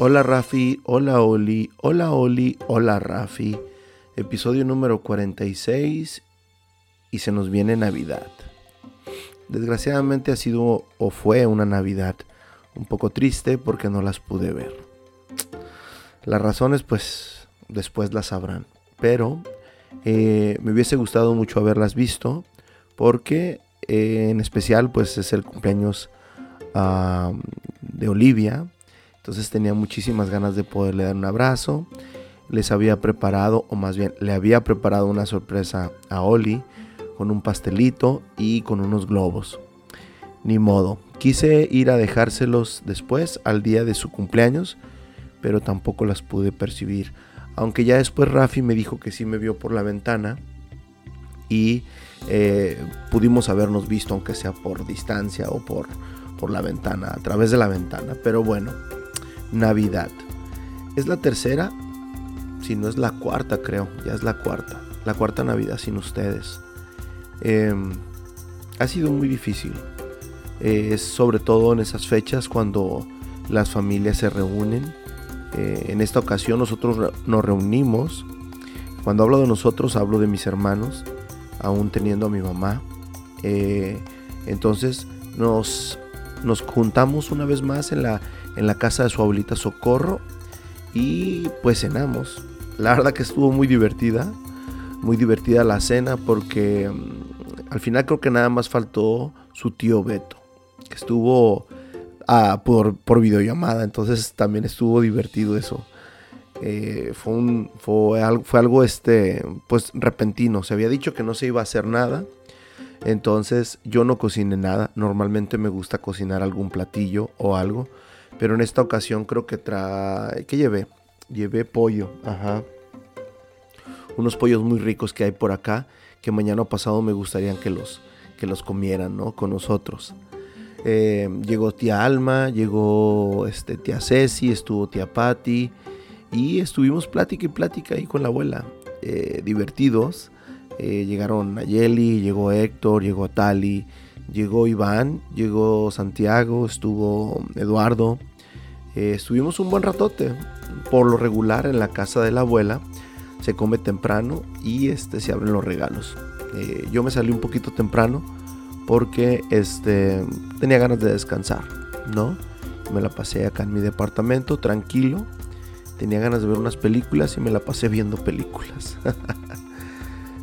Hola Rafi, hola Oli, hola Oli, hola Rafi. Episodio número 46 y se nos viene Navidad. Desgraciadamente ha sido o fue una Navidad un poco triste porque no las pude ver. Las razones pues después las sabrán. Pero eh, me hubiese gustado mucho haberlas visto porque eh, en especial pues es el cumpleaños de Olivia. Entonces tenía muchísimas ganas de poderle dar un abrazo. Les había preparado, o más bien le había preparado una sorpresa a Oli con un pastelito y con unos globos. Ni modo, quise ir a dejárselos después, al día de su cumpleaños, pero tampoco las pude percibir. Aunque ya después Rafi me dijo que sí me vio por la ventana y eh, pudimos habernos visto, aunque sea por distancia o por, por la ventana, a través de la ventana. Pero bueno, Navidad. Es la tercera, si no es la cuarta, creo, ya es la cuarta. La cuarta Navidad sin ustedes. Em, ha sido muy difícil. Eh, es sobre todo en esas fechas cuando las familias se reúnen eh, en esta ocasión nosotros nos reunimos. Cuando hablo de nosotros, hablo de mis hermanos, aún teniendo a mi mamá. Eh, entonces nos, nos juntamos una vez más en la, en la casa de su abuelita Socorro y pues cenamos. La verdad que estuvo muy divertida, muy divertida la cena porque mm, al final creo que nada más faltó su tío Beto, que estuvo por, por, videollamada. Entonces también estuvo divertido eso. Eh, fue, un, algo, fue algo este, pues repentino. Se había dicho que no se iba a hacer nada. Entonces yo no cociné nada. Normalmente me gusta cocinar algún platillo o algo. Pero en esta ocasión creo que trae... ¿Qué llevé? Llevé pollo. Ajá. Unos pollos muy ricos que hay por acá. Que mañana pasado me gustaría que los, que los comieran, ¿no? Con nosotros. Eh, llegó tía Alma, llegó este, tía Ceci, estuvo tía Patti y estuvimos plática y plática ahí con la abuela, eh, divertidos. Eh, llegaron Nayeli, llegó Héctor, llegó Tali, llegó Iván, llegó Santiago, estuvo Eduardo. estuvimos un buen ratote. Por lo regular en la casa de la abuela se come temprano y este, se abren los regalos. yo me salí un poquito temprano porque este, tenía ganas de descansar, ¿no? Me la pasé acá en mi departamento, tranquilo. Tenía ganas de ver unas películas y me la pasé viendo películas.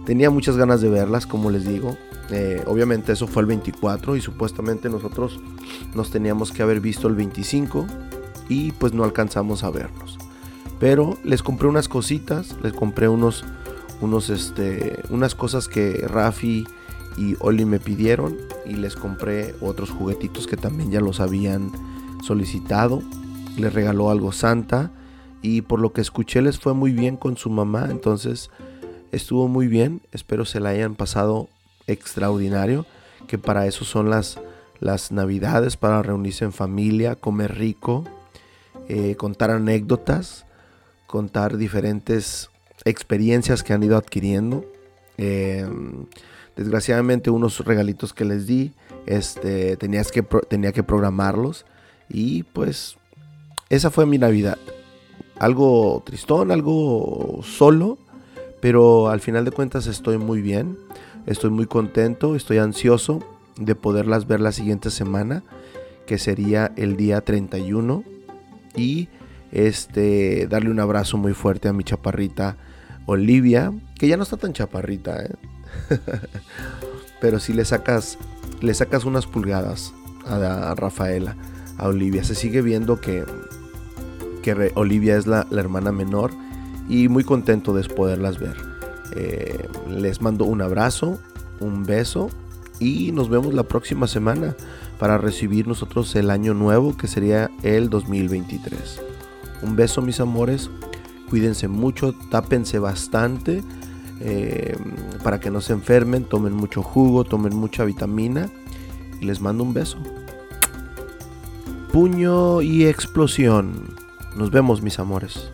tenía muchas ganas de verlas, como les digo. Eh, obviamente eso fue el 24 y supuestamente nosotros nos teníamos que haber visto el 25 y pues no alcanzamos a vernos. Pero les compré unas cositas, les compré unos, unos, este, unas cosas que Rafi y Oli me pidieron y les compré otros juguetitos que también ya los habían solicitado. Les regaló algo Santa y por lo que escuché les fue muy bien con su mamá, entonces estuvo muy bien, espero se la hayan pasado extraordinario, que para eso son las, las navidades, para reunirse en familia, comer rico, eh, contar anécdotas, contar diferentes experiencias que han ido adquiriendo. Eh, Desgraciadamente unos regalitos que les di, este, tenías que, tenía que programarlos y pues esa fue mi Navidad. Algo tristón, algo solo, pero al final de cuentas estoy muy bien, estoy muy contento, estoy ansioso de poderlas ver la siguiente semana, que sería el día 31 y este darle un abrazo muy fuerte a mi chaparrita Olivia, que ya no está tan chaparrita, ¿eh? Pero si le sacas, le sacas unas pulgadas a, Rafaela, a Olivia, se sigue viendo que, que Olivia es la, hermana menor y muy contento de poderlas ver. Eh, les mando un abrazo, un beso y nos vemos la próxima semana para recibir nosotros el año nuevo que sería el 2023. Un beso mis amores, cuídense mucho, tápense bastante eh, para que no se enfermen, tomen mucho jugo, tomen mucha vitamina y les mando un beso. Puño y explosión. Nos vemos mis amores.